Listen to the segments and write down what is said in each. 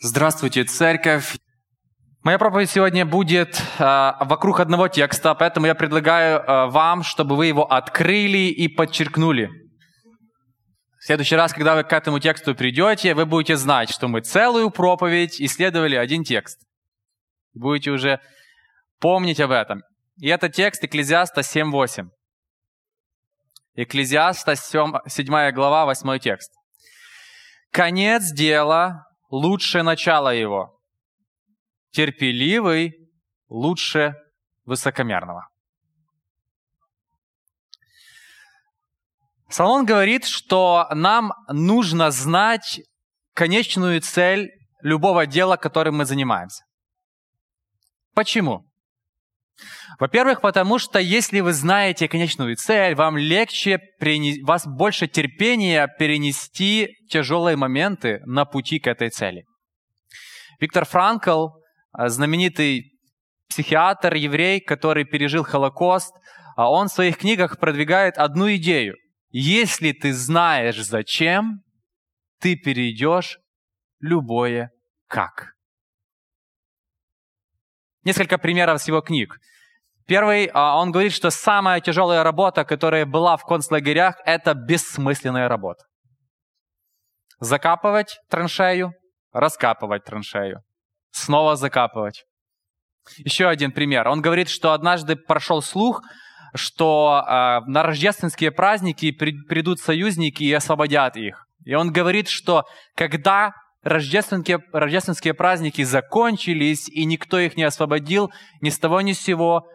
Здравствуйте, церковь! Моя проповедь сегодня будет э, вокруг одного текста, поэтому я предлагаю э, вам, чтобы вы его открыли и подчеркнули. В следующий раз, когда вы к этому тексту придете, вы будете знать, что мы целую проповедь исследовали один текст. Будете уже помнить об этом. И это текст Экклезиаста 7.8. Экклезиаста 7 глава, 8 текст. «Конец дела лучше начала его. Терпеливый лучше высокомерного. Соломон говорит, что нам нужно знать конечную цель любого дела, которым мы занимаемся. Почему? Во-первых, потому что если вы знаете конечную цель, вам легче, вас больше терпения перенести тяжелые моменты на пути к этой цели. Виктор Франкл, э, знаменитый психиатр, еврей, который пережил Холокост, а он в своих книгах продвигает одну идею. Если ты знаешь зачем, ты перейдешь любое как. Несколько примеров с его книг. Первый, а, он говорит, что самая тяжелая работа, которая была в концлагерях, это бессмысленная работа. Закапывать траншею, раскапывать траншею, снова закапывать. Еще один пример. Он говорит, что однажды прошел слух, что э, на рождественские праздники придут союзники и освободят их. И он говорит, что когда рождественские, рождественские праздники закончились, и никто их не освободил, ни с того ни с сего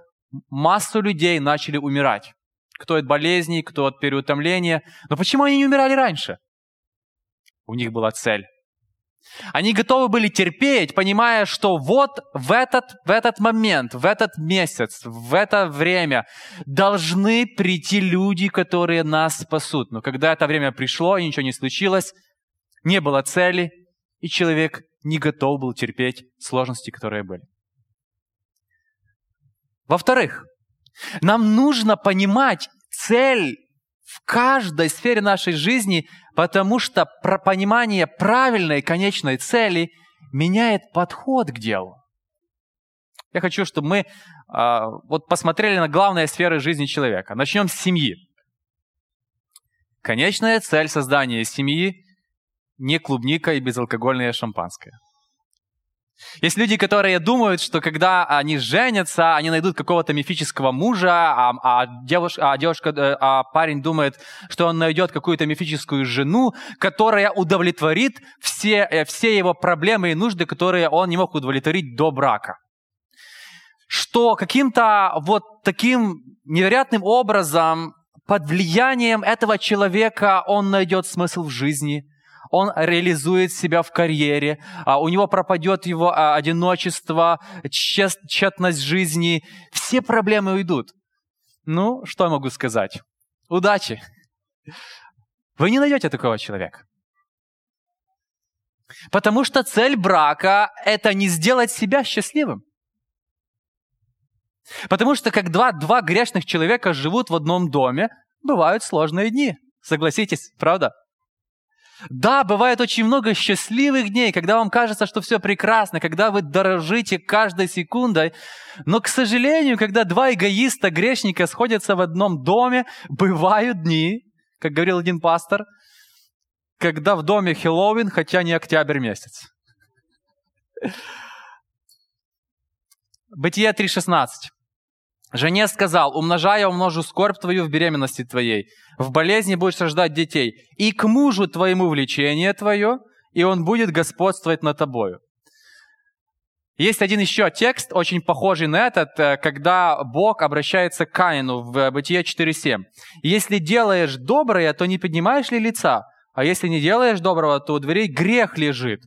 массу людей начали умирать. Кто от болезней, кто от переутомления. Но почему они не умирали раньше? У них была цель. Они готовы были терпеть, понимая, что вот в этот, в этот момент, в этот месяц, в это время должны прийти люди, которые нас спасут. Но когда это время пришло и ничего не случилось, не было цели, и человек не готов был терпеть сложности, которые были. Во-вторых, нам нужно понимать цель в каждой сфере нашей жизни, потому что понимание правильной конечной цели меняет подход к делу. Я хочу, чтобы мы э, вот посмотрели на главные сферы жизни человека. Начнем с семьи. Конечная цель создания семьи не клубника и безалкогольное шампанское. Есть люди, которые думают, что когда они женятся, они найдут какого-то мифического мужа, а, а, девушка, а, девушка, э, а парень думает, что он найдет какую-то мифическую жену, которая удовлетворит все, э, все его проблемы и нужды, которые он не мог удовлетворить до брака. Что каким-то вот таким невероятным образом под влиянием этого человека он найдет смысл в жизни – он реализует себя в карьере, а у него пропадет его а, одиночество, тщетность жизни, все проблемы уйдут. Ну, что я могу сказать? Удачи! Вы не найдете такого человека. Потому что цель брака – это не сделать себя счастливым. Потому что как два, два грешных человека живут в одном доме, бывают сложные дни. Согласитесь, правда? Да, бывает очень много счастливых дней, когда вам кажется, что все прекрасно, когда вы дорожите каждой секундой. Но, к сожалению, когда два эгоиста, грешника сходятся в одном доме, бывают дни, как говорил один пастор, когда в доме Хэллоуин, хотя не октябрь месяц. Бытие 3.16. Жене сказал, умножая умножу скорбь твою в беременности твоей, в болезни будешь рождать детей, и к мужу твоему влечение твое, и он будет господствовать над тобою. Есть один еще текст, очень похожий на этот, э, когда Бог обращается к Каину в Бытие 4.7. «Если делаешь доброе, то не поднимаешь ли лица? А если не делаешь доброго, то у дверей грех лежит.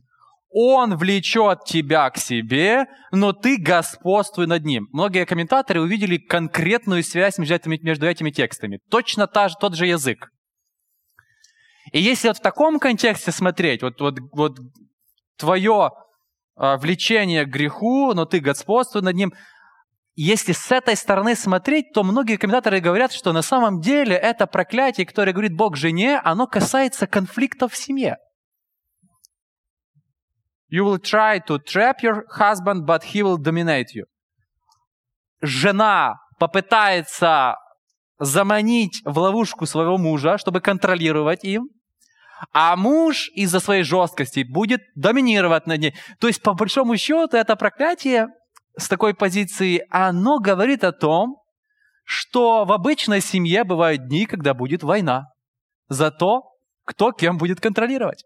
Он влечет тебя к себе, но ты господствуй над ним. Многие комментаторы увидели конкретную связь между этими, между этими текстами. Точно та тот же язык. И если вот в таком контексте смотреть, вот, вот, вот твое э, влечение к греху, но ты господствуй над ним, если с этой стороны смотреть, то многие комментаторы говорят, что на самом деле это проклятие, которое говорит Бог жене, оно касается конфликтов в семье. You will try to trap your husband, but he will dominate you. Жена попытается заманить в ловушку своего мужа, чтобы контролировать им, а муж из-за своей жесткости будет доминировать над ней. То есть, по большому счету, это проклятие с такой позиции, оно говорит о том, что в обычной семье бывают дни, когда будет война за то, кто кем будет контролировать.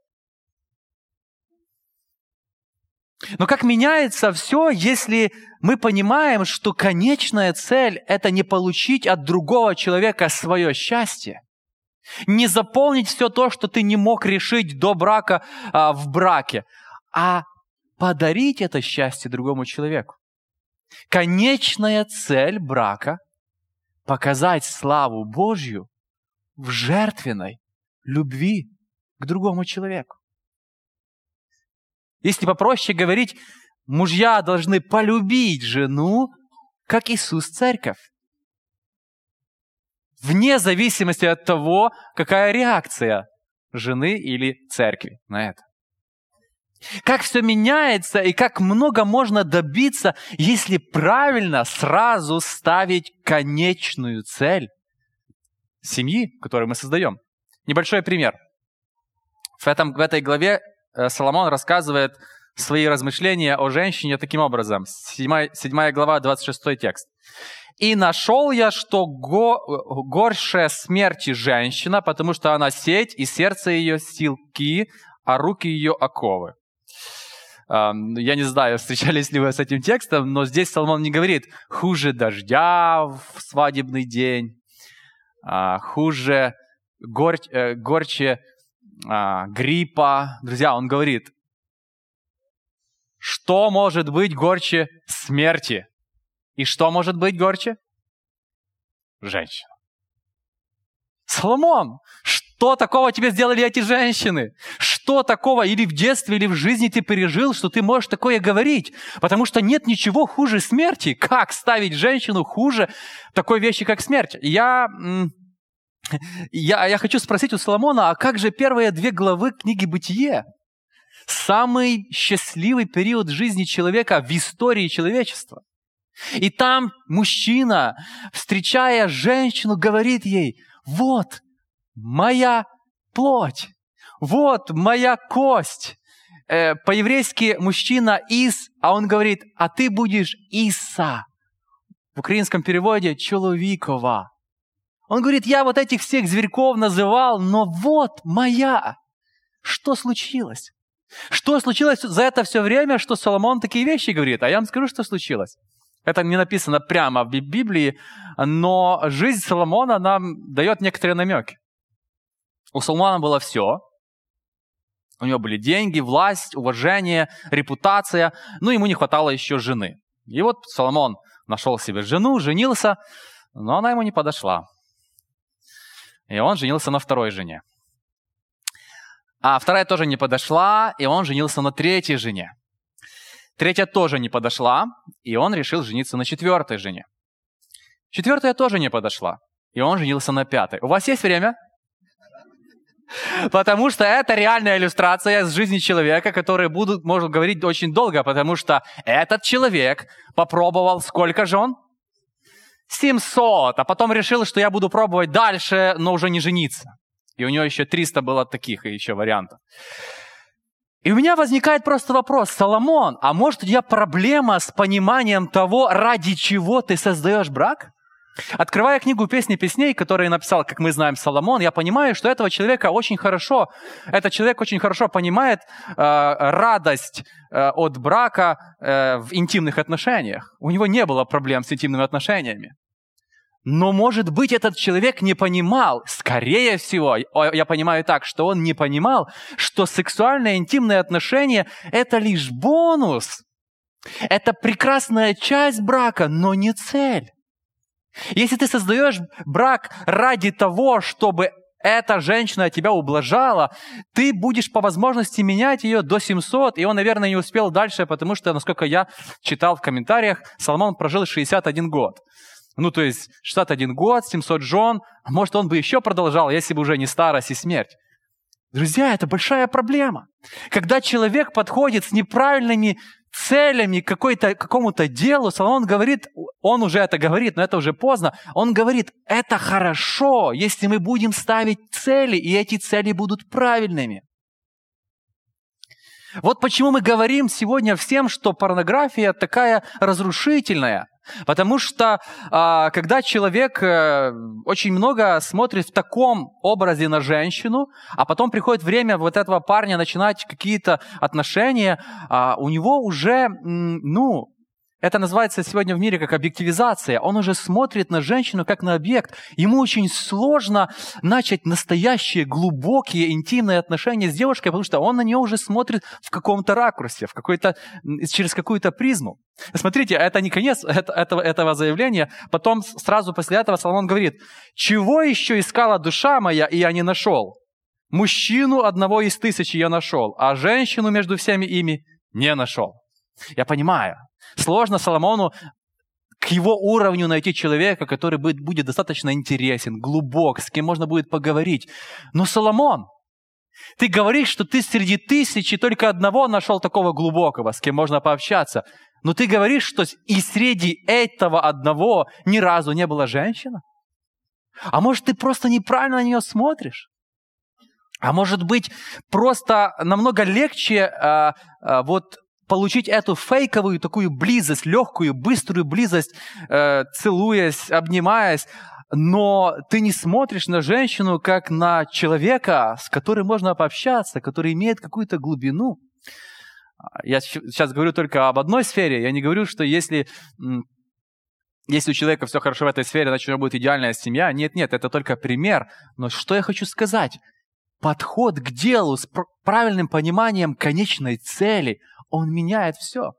Но как меняется все, если мы понимаем, что конечная цель – это не получить от другого человека свое счастье, не заполнить все то, что ты не мог решить до брака а, в браке, а подарить это счастье другому человеку. Конечная цель брака – показать славу Божью в жертвенной любви к другому человеку. Если попроще говорить, мужья должны полюбить жену, как Иисус церковь. Вне зависимости от того, какая реакция жены или церкви на это. Как все меняется и как много можно добиться, если правильно сразу ставить конечную цель семьи, которую мы создаем. Небольшой пример. В, этом, в этой главе Соломон рассказывает свои размышления о женщине таким образом. 7, 7 глава, 26 текст. «И нашел я, что го, горшая смерти женщина, потому что она сеть, и сердце ее силки, а руки ее оковы». Я не знаю, встречались ли вы с этим текстом, но здесь Соломон не говорит «хуже дождя в свадебный день», а, «хуже гор, э, горче а, гриппа. Друзья, он говорит, что может быть горче смерти? И что может быть горче? Женщина. Соломон, что такого тебе сделали эти женщины? Что такого или в детстве, или в жизни ты пережил, что ты можешь такое говорить? Потому что нет ничего хуже смерти. Как ставить женщину хуже такой вещи, как смерть? Я я, я хочу спросить у Соломона, а как же первые две главы книги «Бытие»? Самый счастливый период жизни человека в истории человечества. И там мужчина, встречая женщину, говорит ей, вот моя плоть, вот моя кость. Э, по-еврейски мужчина Ис, а он говорит, а ты будешь Иса. В украинском переводе Человекова. Он говорит, я вот этих всех зверьков называл, но вот моя. Что случилось? Что случилось за это все время, что Соломон такие вещи говорит? А я вам скажу, что случилось. Это не написано прямо в Библии, но жизнь Соломона нам дает некоторые намеки. У Соломона было все. У него были деньги, власть, уважение, репутация. Ну, ему не хватало еще жены. И вот Соломон нашел себе жену, женился, но она ему не подошла. И он женился на второй жене. А вторая тоже не подошла, и он женился на третьей жене. Третья тоже не подошла, и он решил жениться на четвертой жене. Четвертая тоже не подошла, и он женился на пятой. У вас есть время? Потому что это реальная иллюстрация с жизни человека, который будут, может говорить очень долго, потому что этот человек попробовал сколько жен? 700, а потом решил, что я буду пробовать дальше, но уже не жениться. И у него еще 300 было таких еще вариантов. И у меня возникает просто вопрос, Соломон, а может у тебя проблема с пониманием того, ради чего ты создаешь брак? Открывая книгу «Песни песней», которую написал, как мы знаем, Соломон, я понимаю, что этого человека очень хорошо, этот человек очень хорошо понимает э, радость э, от брака э, в интимных отношениях. У него не было проблем с интимными отношениями. Но, может быть, этот человек не понимал, скорее всего, я понимаю так, что он не понимал, что сексуальные интимные отношения – это лишь бонус. Это прекрасная часть брака, но не цель. Если ты создаешь брак ради того, чтобы эта женщина тебя ублажала, ты будешь по возможности менять ее до 700, и он, наверное, не успел дальше, потому что, насколько я читал в комментариях, Соломон прожил 61 год. Ну, то есть 61 год, 700 жен, может, он бы еще продолжал, если бы уже не старость и смерть. Друзья, это большая проблема. Когда человек подходит с неправильными целями к какому-то делу, Соломон говорит, он уже это говорит, но это уже поздно, он говорит, это хорошо, если мы будем ставить цели, и эти цели будут правильными. Вот почему мы говорим сегодня всем, что порнография такая разрушительная. Потому что а, когда человек э, очень много смотрит в таком образе на женщину, а потом приходит время вот этого парня начинать какие-то отношения, а, у него уже, ну, это называется сегодня в мире как объективизация. Он уже смотрит на женщину как на объект. Ему очень сложно начать настоящие, глубокие, интимные отношения с девушкой, потому что он на нее уже смотрит в каком-то ракурсе, в какой-то, через какую-то призму. Смотрите, это не конец этого, этого заявления. Потом сразу после этого Соломон говорит, «Чего еще искала душа моя, и я не нашел? Мужчину одного из тысячи я нашел, а женщину между всеми ими не нашел». Я понимаю, Сложно Соломону к его уровню найти человека, который будет, достаточно интересен, глубок, с кем можно будет поговорить. Но Соломон, ты говоришь, что ты среди тысячи только одного нашел такого глубокого, с кем можно пообщаться. Но ты говоришь, что и среди этого одного ни разу не была женщина? А может, ты просто неправильно на нее смотришь? А может быть, просто намного легче а, а, вот получить эту фейковую такую близость, легкую, быструю близость, э, целуясь, обнимаясь, но ты не смотришь на женщину как на человека, с которым можно пообщаться, который имеет какую-то глубину. Я сейчас говорю только об одной сфере. Я не говорю, что если, если у человека все хорошо в этой сфере, значит, у него будет идеальная семья. Нет, нет, это только пример. Но что я хочу сказать? Подход к делу с правильным пониманием конечной цели – он меняет все.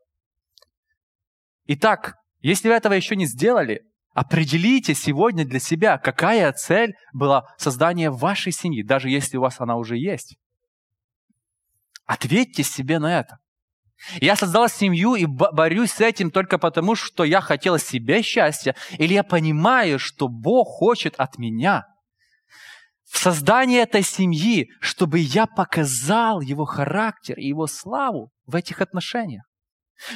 Итак, если вы этого еще не сделали, определите сегодня для себя, какая цель была создания вашей семьи, даже если у вас она уже есть. Ответьте себе на это. Я создал семью и борюсь с этим только потому, что я хотел себе счастья, или я понимаю, что Бог хочет от меня – в создании этой семьи, чтобы я показал его характер и его славу в этих отношениях.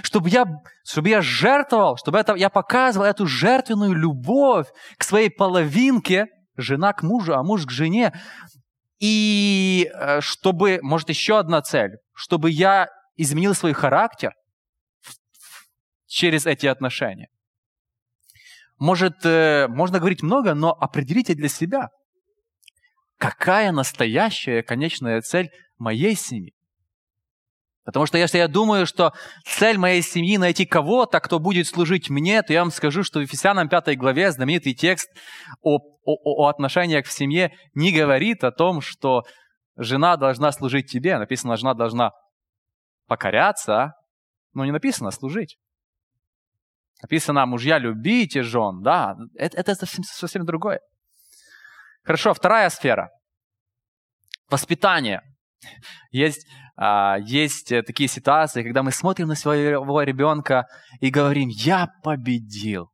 Чтобы я, чтобы я жертвовал, чтобы это, я показывал эту жертвенную любовь к своей половинке, жена к мужу, а муж к жене. И э, чтобы, может, еще одна цель, чтобы я изменил свой характер через эти отношения. Может, э, можно говорить много, но определите для себя – какая настоящая конечная цель моей семьи. Потому что если я думаю, что цель моей семьи найти кого-то, кто будет служить мне, то я вам скажу, что в Ефесянам 5 главе знаменитый текст о, о, о отношениях в семье не говорит о том, что жена должна служить тебе. Написано, жена должна покоряться, но не написано служить. Написано, мужья, любите жен. Да, это, это совсем, совсем другое. Хорошо, вторая сфера. Воспитание. Есть, а, есть э, такие ситуации, когда мы смотрим на своего ребенка и говорим, я победил.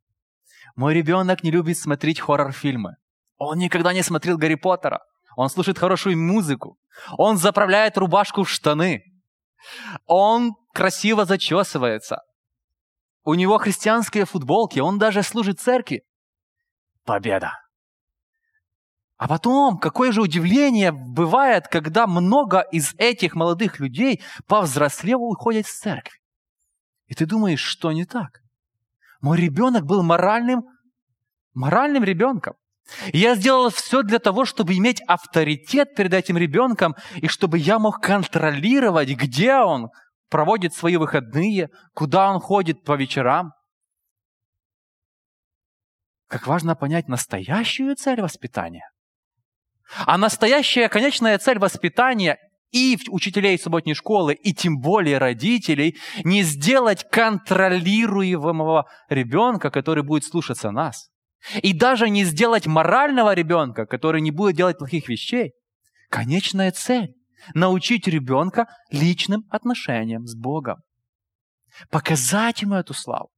Мой ребенок не любит смотреть хоррор-фильмы. Он никогда не смотрел Гарри Поттера. Он слушает хорошую музыку. Он заправляет рубашку в штаны. Он красиво зачесывается. У него христианские футболки. Он даже служит церкви. Победа. А потом, какое же удивление бывает, когда много из этих молодых людей, повзрослев, уходят с церкви. И ты думаешь, что не так? Мой ребенок был моральным, моральным ребенком. И я сделал все для того, чтобы иметь авторитет перед этим ребенком, и чтобы я мог контролировать, где он проводит свои выходные, куда он ходит по вечерам. Как важно понять настоящую цель воспитания. А настоящая конечная цель воспитания и учителей субботней школы, и тем более родителей, не сделать контролируемого ребенка, который будет слушаться нас. И даже не сделать морального ребенка, который не будет делать плохих вещей. Конечная цель – научить ребенка личным отношениям с Богом. Показать ему эту славу.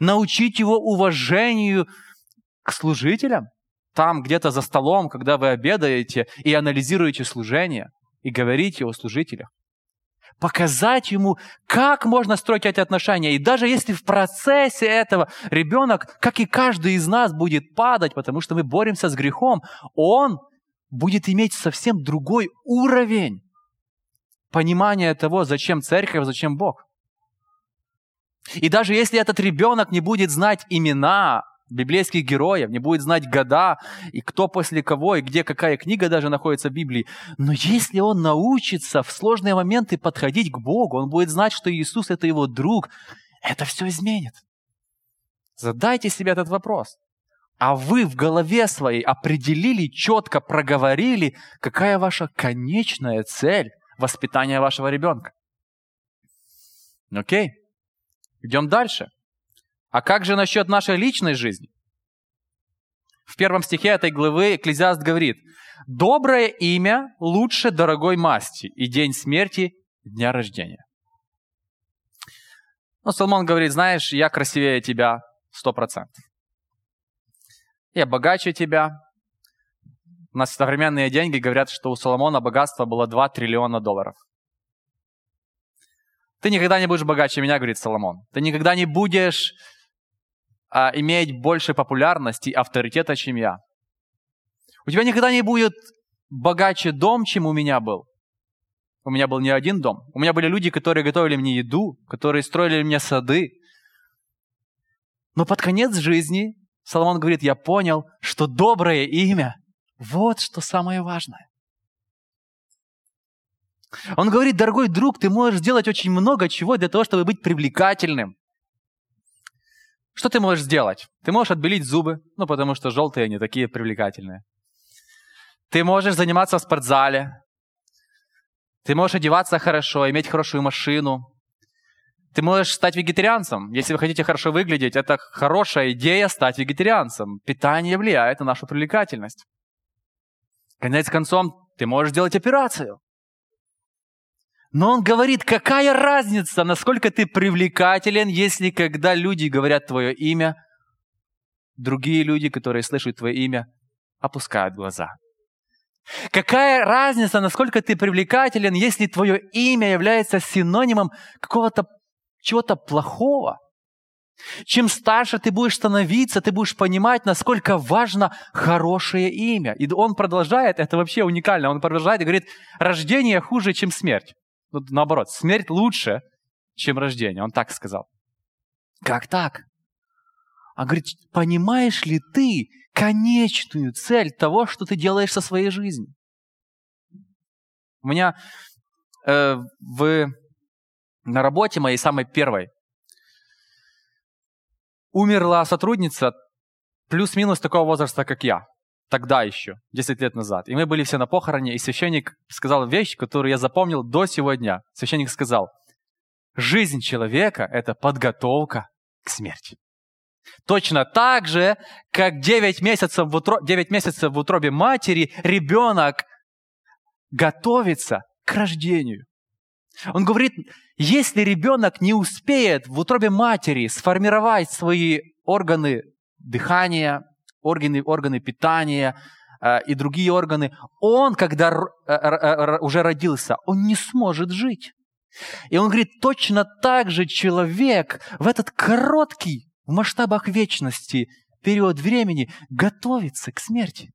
Научить его уважению к служителям – там где-то за столом, когда вы обедаете и анализируете служение, и говорите о служителях. Показать ему, как можно строить эти отношения. И даже если в процессе этого ребенок, как и каждый из нас, будет падать, потому что мы боремся с грехом, он будет иметь совсем другой уровень понимания того, зачем церковь, зачем Бог. И даже если этот ребенок не будет знать имена библейских героев, не будет знать года, и кто после кого, и где какая книга даже находится в Библии. Но если он научится в сложные моменты подходить к Богу, он будет знать, что Иисус – это его друг, это все изменит. Задайте себе этот вопрос. А вы в голове своей определили, четко проговорили, какая ваша конечная цель воспитания вашего ребенка. Окей, идем дальше. А как же насчет нашей личной жизни? В первом стихе этой главы Экклезиаст говорит, «Доброе имя лучше дорогой масти, и день смерти – дня рождения». Ну, Соломон говорит, знаешь, я красивее тебя сто процентов. Я богаче тебя. У нас современные деньги говорят, что у Соломона богатство было 2 триллиона долларов. Ты никогда не будешь богаче меня, говорит Соломон. Ты никогда не будешь а, иметь больше популярности и авторитета, чем я. У тебя никогда не будет богаче дом, чем у меня был. У меня был не один дом. У меня были люди, которые готовили мне еду, которые строили мне сады. Но под конец жизни Соломон говорит, я понял, что доброе имя – вот что самое важное. Он говорит, дорогой друг, ты можешь сделать очень много чего для того, чтобы быть привлекательным. Что ты можешь сделать? Ты можешь отбелить зубы, ну, потому что желтые они такие привлекательные. Ты можешь заниматься в спортзале. Ты можешь одеваться хорошо, иметь хорошую машину. Ты можешь стать вегетарианцем. Если вы хотите хорошо выглядеть, это хорошая идея стать вегетарианцем. Питание влияет на нашу привлекательность. Конец концом, ты можешь сделать операцию. Но он говорит, какая разница, насколько ты привлекателен, если когда люди говорят твое имя, другие люди, которые слышат твое имя, опускают глаза. Какая разница, насколько ты привлекателен, если твое имя является синонимом какого-то чего-то плохого? Чем старше ты будешь становиться, ты будешь понимать, насколько важно хорошее имя. И он продолжает, это вообще уникально, он продолжает и говорит, рождение хуже, чем смерть. Ну, наоборот, смерть лучше, чем рождение. Он так сказал. Как так? Он говорит, понимаешь ли ты конечную цель того, что ты делаешь со своей жизнью? У меня э, в, на работе моей самой первой умерла сотрудница плюс-минус такого возраста, как я тогда еще, 10 лет назад. И мы были все на похороне, и священник сказал вещь, которую я запомнил до сегодня. Священник сказал, жизнь человека – это подготовка к смерти. Точно так же, как 9 месяцев в, утро... 9 месяцев в утробе матери ребенок готовится к рождению. Он говорит, если ребенок не успеет в утробе матери сформировать свои органы дыхания, органы, органы питания э, и другие органы, он, когда э, э, уже родился, он не сможет жить. И он говорит, точно так же человек в этот короткий, в масштабах вечности период времени готовится к смерти.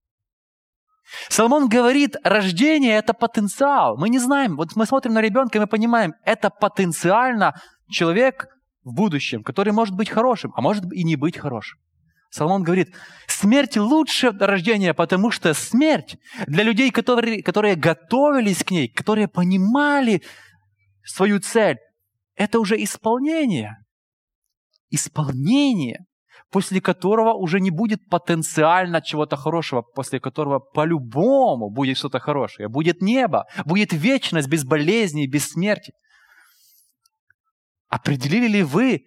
Соломон говорит, рождение – это потенциал. Мы не знаем, вот мы смотрим на ребенка, и мы понимаем, это потенциально человек в будущем, который может быть хорошим, а может и не быть хорошим. Соломон говорит, смерть лучше рождения, потому что смерть для людей, которые, которые готовились к ней, которые понимали свою цель, это уже исполнение. Исполнение, после которого уже не будет потенциально чего-то хорошего, после которого по-любому будет что-то хорошее. Будет небо, будет вечность без болезней, без смерти. Определили ли вы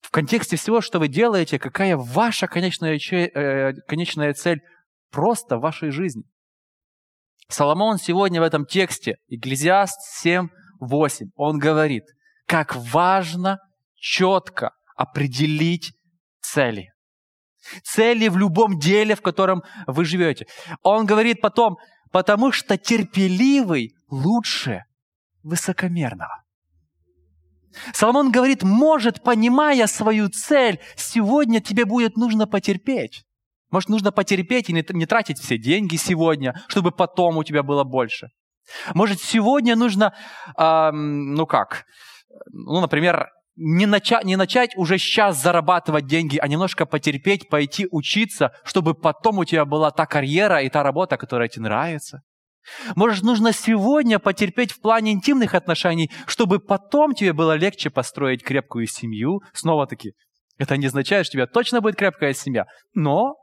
в контексте всего, что вы делаете, какая ваша конечная, э, конечная цель просто в вашей жизни. Соломон сегодня в этом тексте, Экклезиаст 7.8, он говорит, как важно четко определить цели. цели в любом деле, в котором вы живете. Он говорит потом, потому что терпеливый лучше высокомерного. Соломон говорит, может, понимая свою цель, сегодня тебе будет нужно потерпеть. Может, нужно потерпеть и не тратить все деньги сегодня, чтобы потом у тебя было больше. Может, сегодня нужно, э, ну как, ну, например, не начать, не начать уже сейчас зарабатывать деньги, а немножко потерпеть, пойти учиться, чтобы потом у тебя была та карьера и та работа, которая тебе нравится. Может, нужно сегодня потерпеть в плане интимных отношений, чтобы потом тебе было легче построить крепкую семью. Снова-таки, это не означает, что у тебя точно будет крепкая семья, но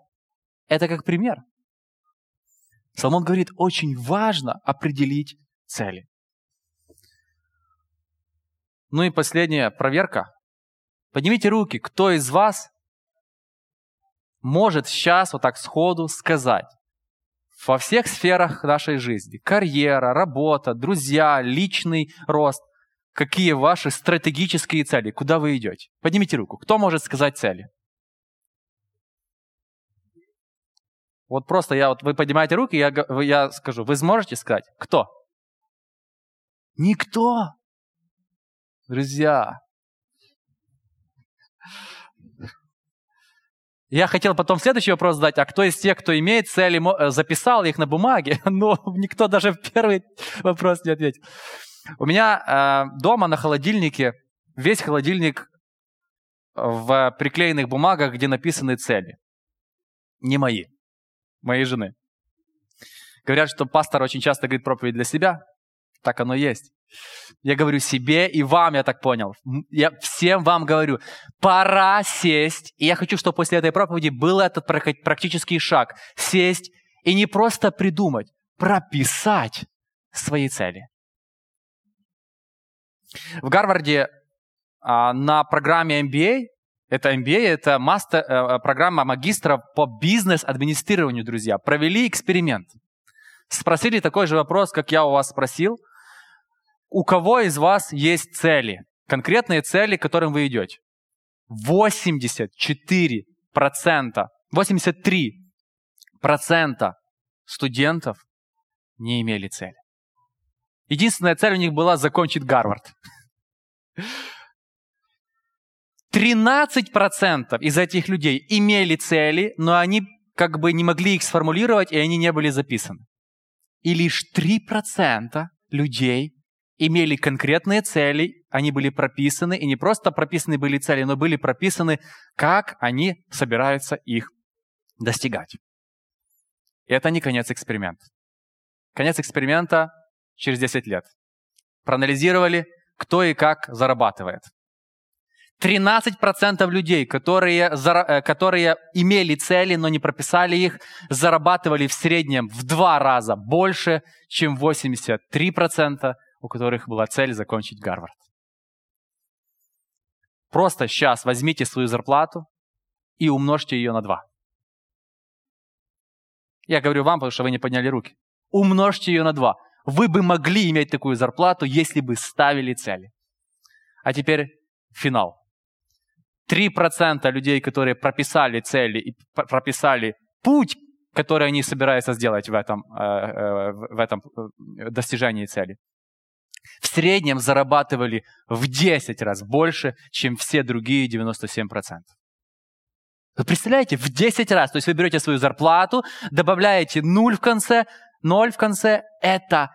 это как пример. Соломон говорит, очень важно определить цели. Ну и последняя проверка. Поднимите руки, кто из вас может сейчас вот так сходу сказать во всех сферах нашей жизни, карьера, работа, друзья, личный рост, какие ваши стратегические цели, куда вы идете? Поднимите руку. Кто может сказать цели? Вот просто я, вот вы поднимаете руки, я, я скажу, вы сможете сказать? Кто? Никто. Друзья, я хотел потом следующий вопрос задать, а кто из тех, кто имеет цели, э, записал их на бумаге, но никто даже в первый вопрос не ответил. У меня э, дома на холодильнике весь холодильник в приклеенных бумагах, где написаны цели. Не мои, моей жены. Говорят, что пастор очень часто говорит проповедь для себя. Так оно есть. Я говорю себе и вам, я так понял. Я всем вам говорю, пора сесть. И я хочу, чтобы после этой проповеди был этот практический шаг. Сесть и не просто придумать, прописать свои цели. В Гарварде а, на программе MBA, это MBA, это мастер, а, программа магистра по бизнес-администрированию, друзья, провели эксперимент. Спросили такой же вопрос, как я у вас спросил – у кого из вас есть цели? Конкретные цели, к которым вы идете? 84%, 83% студентов не имели цели. Единственная цель у них была закончить Гарвард. 13% из этих людей имели цели, но они как бы не могли их сформулировать, и они не были записаны. И лишь 3% людей имели конкретные цели, они были прописаны, и не просто прописаны были цели, но были прописаны, как они собираются их достигать. И это не конец эксперимента. Конец эксперимента через 10 лет. Проанализировали, кто и как зарабатывает. 13% людей, которые, э, которые имели цели, но не прописали их, зарабатывали в среднем в два раза больше, чем 83% у которых была цель закончить Гарвард. Просто сейчас возьмите свою зарплату и умножьте ее на два. Я говорю вам, потому что вы не подняли руки. Умножьте ее на два. Вы бы могли иметь такую зарплату, если бы ставили цели. А теперь финал. 3% людей, которые прописали цели и прописали путь, который они собираются сделать в этом, э, э, в этом э, достижении цели, в среднем зарабатывали в 10 раз больше, чем все другие 97%. Вы представляете, в 10 раз. То есть вы берете свою зарплату, добавляете 0 в конце, 0 в конце – это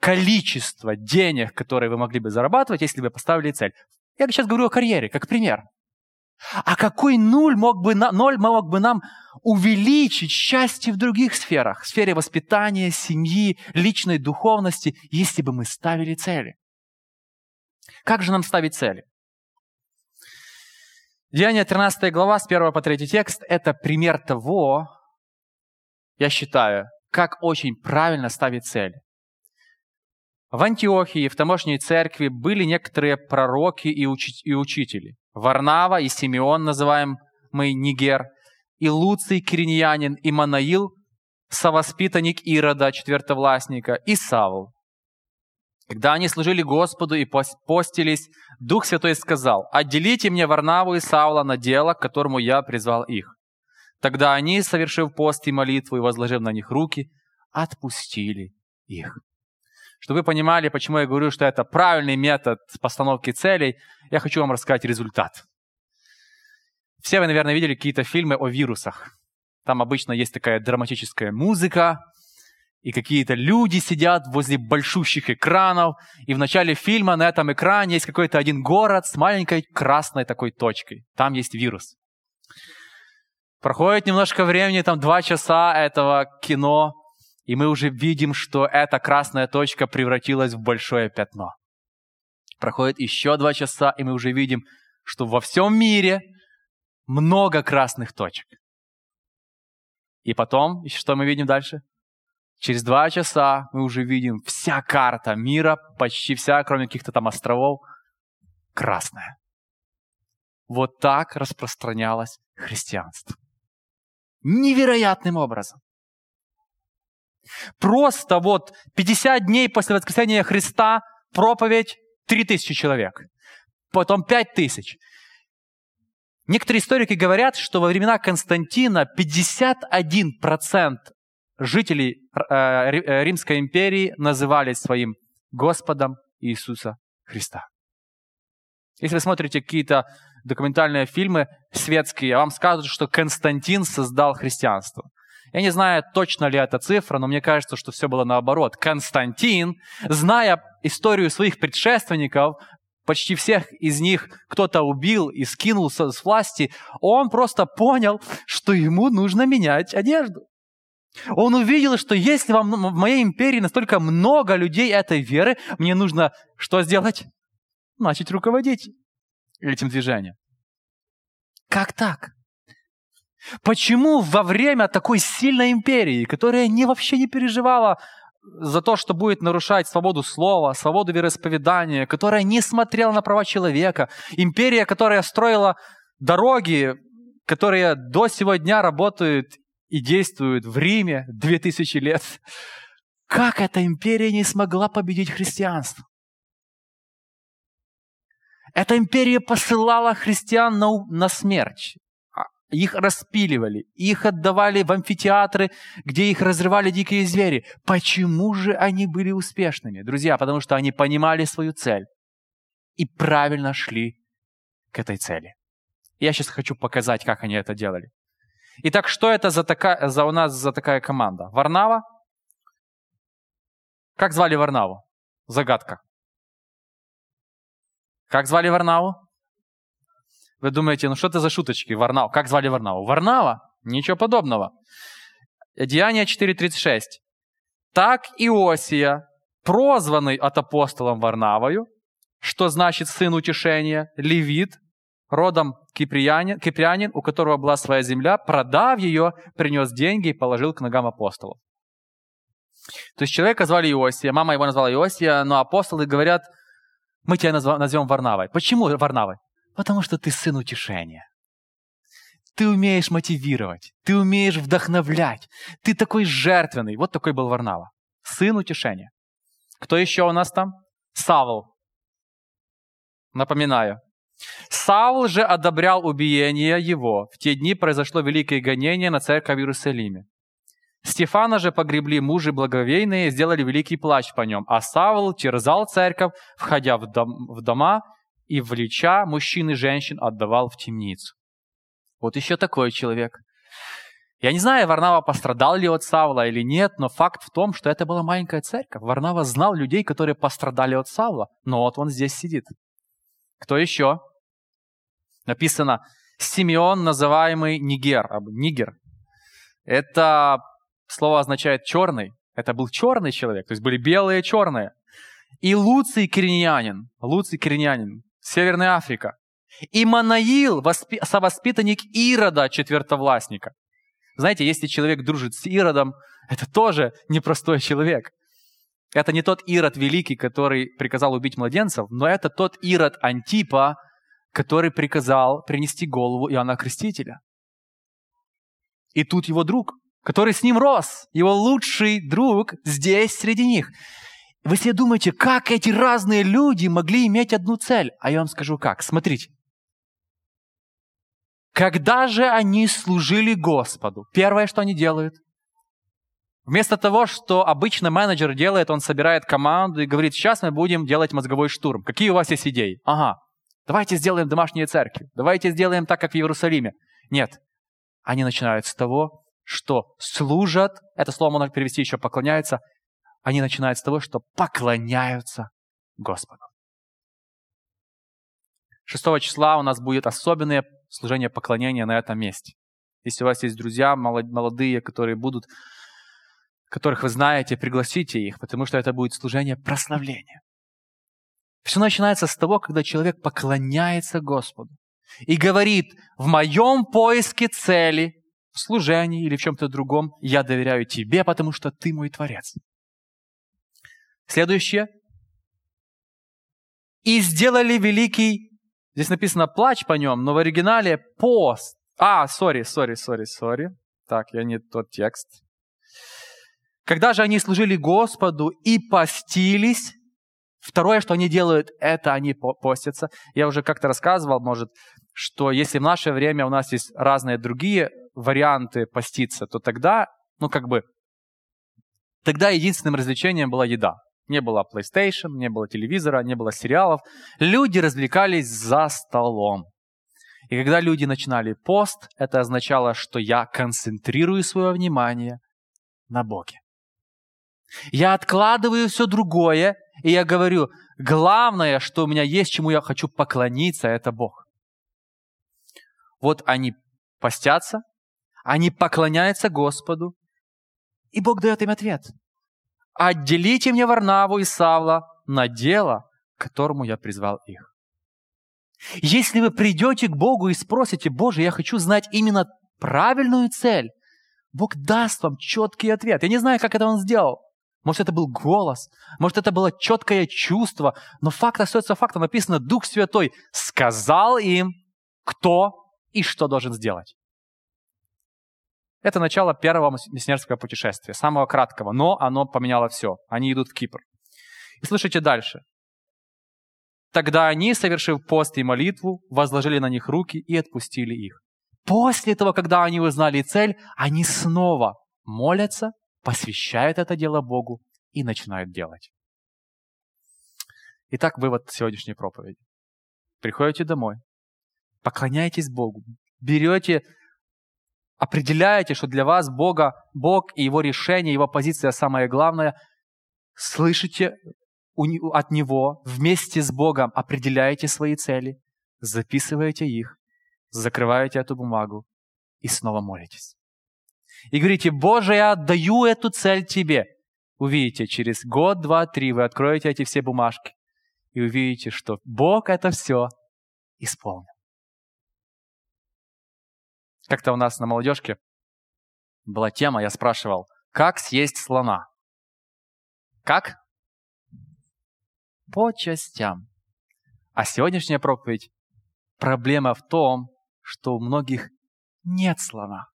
количество денег, которые вы могли бы зарабатывать, если бы поставили цель. Я сейчас говорю о карьере, как пример. А какой нуль мог бы, ноль мог бы нам увеличить счастье в других сферах, в сфере воспитания, семьи, личной духовности, если бы мы ставили цели? Как же нам ставить цели? Деяние 13 глава с 1 по 3 текст – это пример того, я считаю, как очень правильно ставить цели. В Антиохии, в тамошней церкви, были некоторые пророки и, учи- и учители. Варнава и Симеон, называемый Нигер, и Луций Кириньянин, и Манаил, совоспитанник Ирода, четвертовластника, и Савл. Когда они служили Господу и постились, Дух Святой сказал, «Отделите мне Варнаву и Саула на дело, к которому я призвал их». Тогда они, совершив пост и молитву и возложив на них руки, отпустили их. Чтобы вы понимали, почему я говорю, что это правильный метод постановки целей, я хочу вам рассказать результат. Все вы, наверное, видели какие-то фильмы о вирусах. Там обычно есть такая драматическая музыка, и какие-то люди сидят возле большущих экранов, и в начале фильма на этом экране есть какой-то один город с маленькой красной такой точкой. Там есть вирус. Проходит немножко времени, там два часа этого кино, и мы уже видим, что эта красная точка превратилась в большое пятно. Проходит еще два часа, и мы уже видим, что во всем мире много красных точек. И потом, что мы видим дальше? Через два часа мы уже видим вся карта мира, почти вся, кроме каких-то там островов, красная. Вот так распространялось христианство. Невероятным образом. Просто вот 50 дней после воскресения Христа проповедь 3000 человек. Потом 5000. Некоторые историки говорят, что во времена Константина 51% жителей э, э, Римской империи называли своим Господом Иисуса Христа. Если вы смотрите какие-то документальные фильмы светские, вам скажут, что Константин создал христианство. Я не знаю, точно ли эта цифра, но мне кажется, что все было наоборот. Константин, зная историю своих предшественников, почти всех из них кто-то убил и скинулся с власти, он просто понял, что ему нужно менять одежду. Он увидел, что если в моей империи настолько много людей этой веры, мне нужно что сделать? Начать руководить этим движением. Как так? Почему во время такой сильной империи, которая не, вообще не переживала за то, что будет нарушать свободу слова, свободу вероисповедания, которая не смотрела на права человека, империя, которая строила дороги, которые до сего дня работают и действуют в Риме 2000 лет, как эта империя не смогла победить христианство? Эта империя посылала христиан на, на смерть. Их распиливали, их отдавали в амфитеатры, где их разрывали дикие звери. Почему же они были успешными? Друзья, потому что они понимали свою цель и правильно шли к этой цели. Я сейчас хочу показать, как они это делали. Итак, что это за, такая, за у нас за такая команда? Варнава? Как звали Варнаву? Загадка. Как звали Варнаву? Вы думаете, ну что это за шуточки? Варнава. Как звали Варнаву? Варнава? Ничего подобного. Деяние 4.36. Так Иосия, прозванный от апостолом Варнавою, что значит сын утешения, левит, родом киприянин, киприянин, у которого была своя земля, продав ее, принес деньги и положил к ногам апостолов. То есть человека звали Иосия, мама его назвала Иосия, но апостолы говорят, мы тебя назовем Варнавой. Почему Варнавой? Потому что ты сын утешения. Ты умеешь мотивировать, ты умеешь вдохновлять, ты такой жертвенный. Вот такой был Варнава. Сын утешения. Кто еще у нас там? Савл. Напоминаю. Савл же одобрял убиение его. В те дни произошло великое гонение на церковь в Иерусалиме. Стефана же погребли мужи благовейные сделали великий плач по нем. А Савл терзал церковь, входя в, дом, в дома и, влеча мужчин и женщин, отдавал в темницу. Вот еще такой человек. Я не знаю, Варнава пострадал ли от Савла или нет, но факт в том, что это была маленькая церковь. Варнава знал людей, которые пострадали от Савла, но вот он здесь сидит. Кто еще? Написано, Симеон, называемый Нигер, Нигер. Это слово означает черный. Это был черный человек, то есть были белые и черные. И Луций Киринянин, Луций Киринянин, Северная Африка. И Манаил, воспи- совоспитанник Ирода, четвертовластника. Знаете, если человек дружит с Иродом, это тоже непростой человек. Это не тот Ирод великий, который приказал убить младенцев, но это тот Ирод Антипа, который приказал принести голову Иоанна Крестителя. И тут его друг, который с ним рос, его лучший друг здесь среди них. Вы себе думаете, как эти разные люди могли иметь одну цель? А я вам скажу как. Смотрите. Когда же они служили Господу, первое, что они делают, вместо того, что обычно менеджер делает, он собирает команду и говорит, сейчас мы будем делать мозговой штурм. Какие у вас есть идеи? Ага, давайте сделаем домашние церкви, давайте сделаем так, как в Иерусалиме. Нет, они начинают с того, что служат, это слово можно перевести еще поклоняются, они начинают с того, что поклоняются Господу. 6 числа у нас будет особенное служение поклонения на этом месте. Если у вас есть друзья молодые, которые будут, которых вы знаете, пригласите их, потому что это будет служение прославления. Все начинается с того, когда человек поклоняется Господу и говорит, в моем поиске цели, в служении или в чем-то другом, я доверяю тебе, потому что ты мой Творец. Следующее. И сделали великий, здесь написано плач по нем, но в оригинале пост. А, сори, сори, сори, сори. Так, я не тот текст. Когда же они служили Господу и постились, второе, что они делают, это они постятся. Я уже как-то рассказывал, может, что если в наше время у нас есть разные другие варианты поститься, то тогда, ну как бы, тогда единственным развлечением была еда. Не было PlayStation, не было телевизора, не было сериалов. Люди развлекались за столом. И когда люди начинали пост, это означало, что я концентрирую свое внимание на Боге. Я откладываю все другое, и я говорю, главное, что у меня есть, чему я хочу поклониться, это Бог. Вот они постятся, они поклоняются Господу, и Бог дает им ответ. «Отделите мне Варнаву и Савла на дело, к которому я призвал их». Если вы придете к Богу и спросите, Боже, я хочу знать именно правильную цель, Бог даст вам четкий ответ. Я не знаю, как это Он сделал. Может, это был голос, может, это было четкое чувство, но факт остается фактом. Написано, Дух Святой сказал им, кто и что должен сделать. Это начало первого миссионерского путешествия, самого краткого, но оно поменяло все. Они идут в Кипр. И слушайте дальше. Тогда они, совершив пост и молитву, возложили на них руки и отпустили их. После того, когда они узнали цель, они снова молятся, посвящают это дело Богу и начинают делать. Итак, вывод сегодняшней проповеди. Приходите домой, поклоняйтесь Богу, берете, определяете, что для вас Бога, Бог и Его решение, Его позиция самое главное, слышите от Него, вместе с Богом определяете свои цели, записываете их, закрываете эту бумагу и снова молитесь. И говорите, Боже, я отдаю эту цель Тебе. Увидите, через год, два, три вы откроете эти все бумажки и увидите, что Бог это все исполнил. Как-то у нас на молодежке была тема, я спрашивал, как съесть слона? Как? По частям. А сегодняшняя проповедь – проблема в том, что у многих нет слона.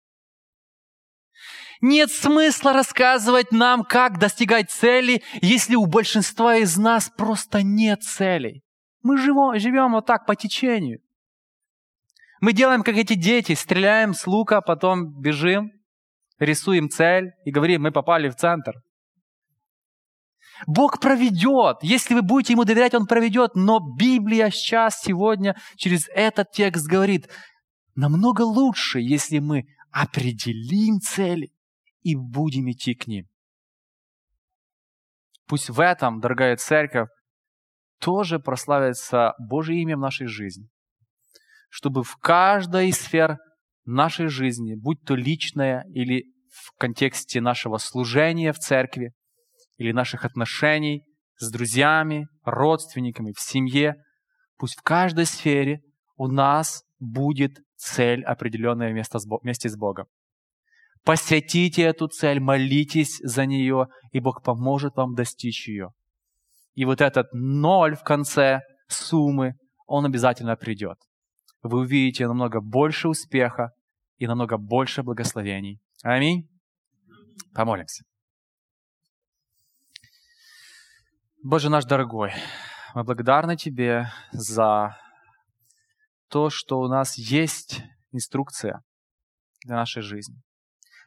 Нет смысла рассказывать нам, как достигать цели, если у большинства из нас просто нет целей. Мы живем, живем вот так по течению. Мы делаем, как эти дети, стреляем с лука, потом бежим, рисуем цель и говорим, мы попали в центр. Бог проведет. Если вы будете Ему доверять, Он проведет. Но Библия сейчас, сегодня, через этот текст говорит, намного лучше, если мы определим цели и будем идти к ним. Пусть в этом, дорогая церковь, тоже прославится Божье имя в нашей жизни чтобы в каждой из сфер нашей жизни, будь то личная или в контексте нашего служения в церкви, или наших отношений с друзьями, родственниками, в семье, пусть в каждой сфере у нас будет цель, определенная вместе с Богом. Посвятите эту цель, молитесь за нее, и Бог поможет вам достичь ее. И вот этот ноль в конце суммы, он обязательно придет вы увидите намного больше успеха и намного больше благословений. Аминь. Помолимся. Боже наш дорогой, мы благодарны Тебе за то, что у нас есть инструкция для нашей жизни.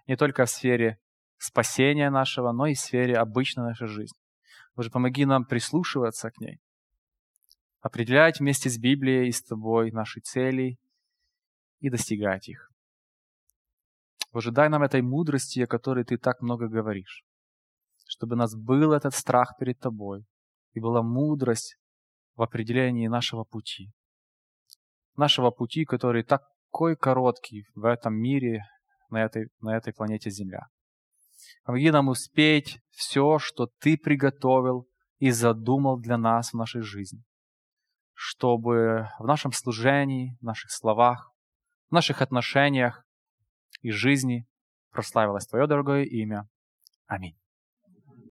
Не только в сфере спасения нашего, но и в сфере обычной нашей жизни. Боже, помоги нам прислушиваться к ней, определять вместе с Библией и с Тобой наши цели и достигать их. Боже, дай нам этой мудрости, о которой Ты так много говоришь, чтобы у нас был этот страх перед Тобой и была мудрость в определении нашего пути. Нашего пути, который такой короткий в этом мире, на этой, на этой планете Земля. Помоги нам успеть все, что Ты приготовил и задумал для нас в нашей жизни, чтобы в нашем служении, в наших словах, в наших отношениях и жизни прославилось Твое дорогое имя. Аминь.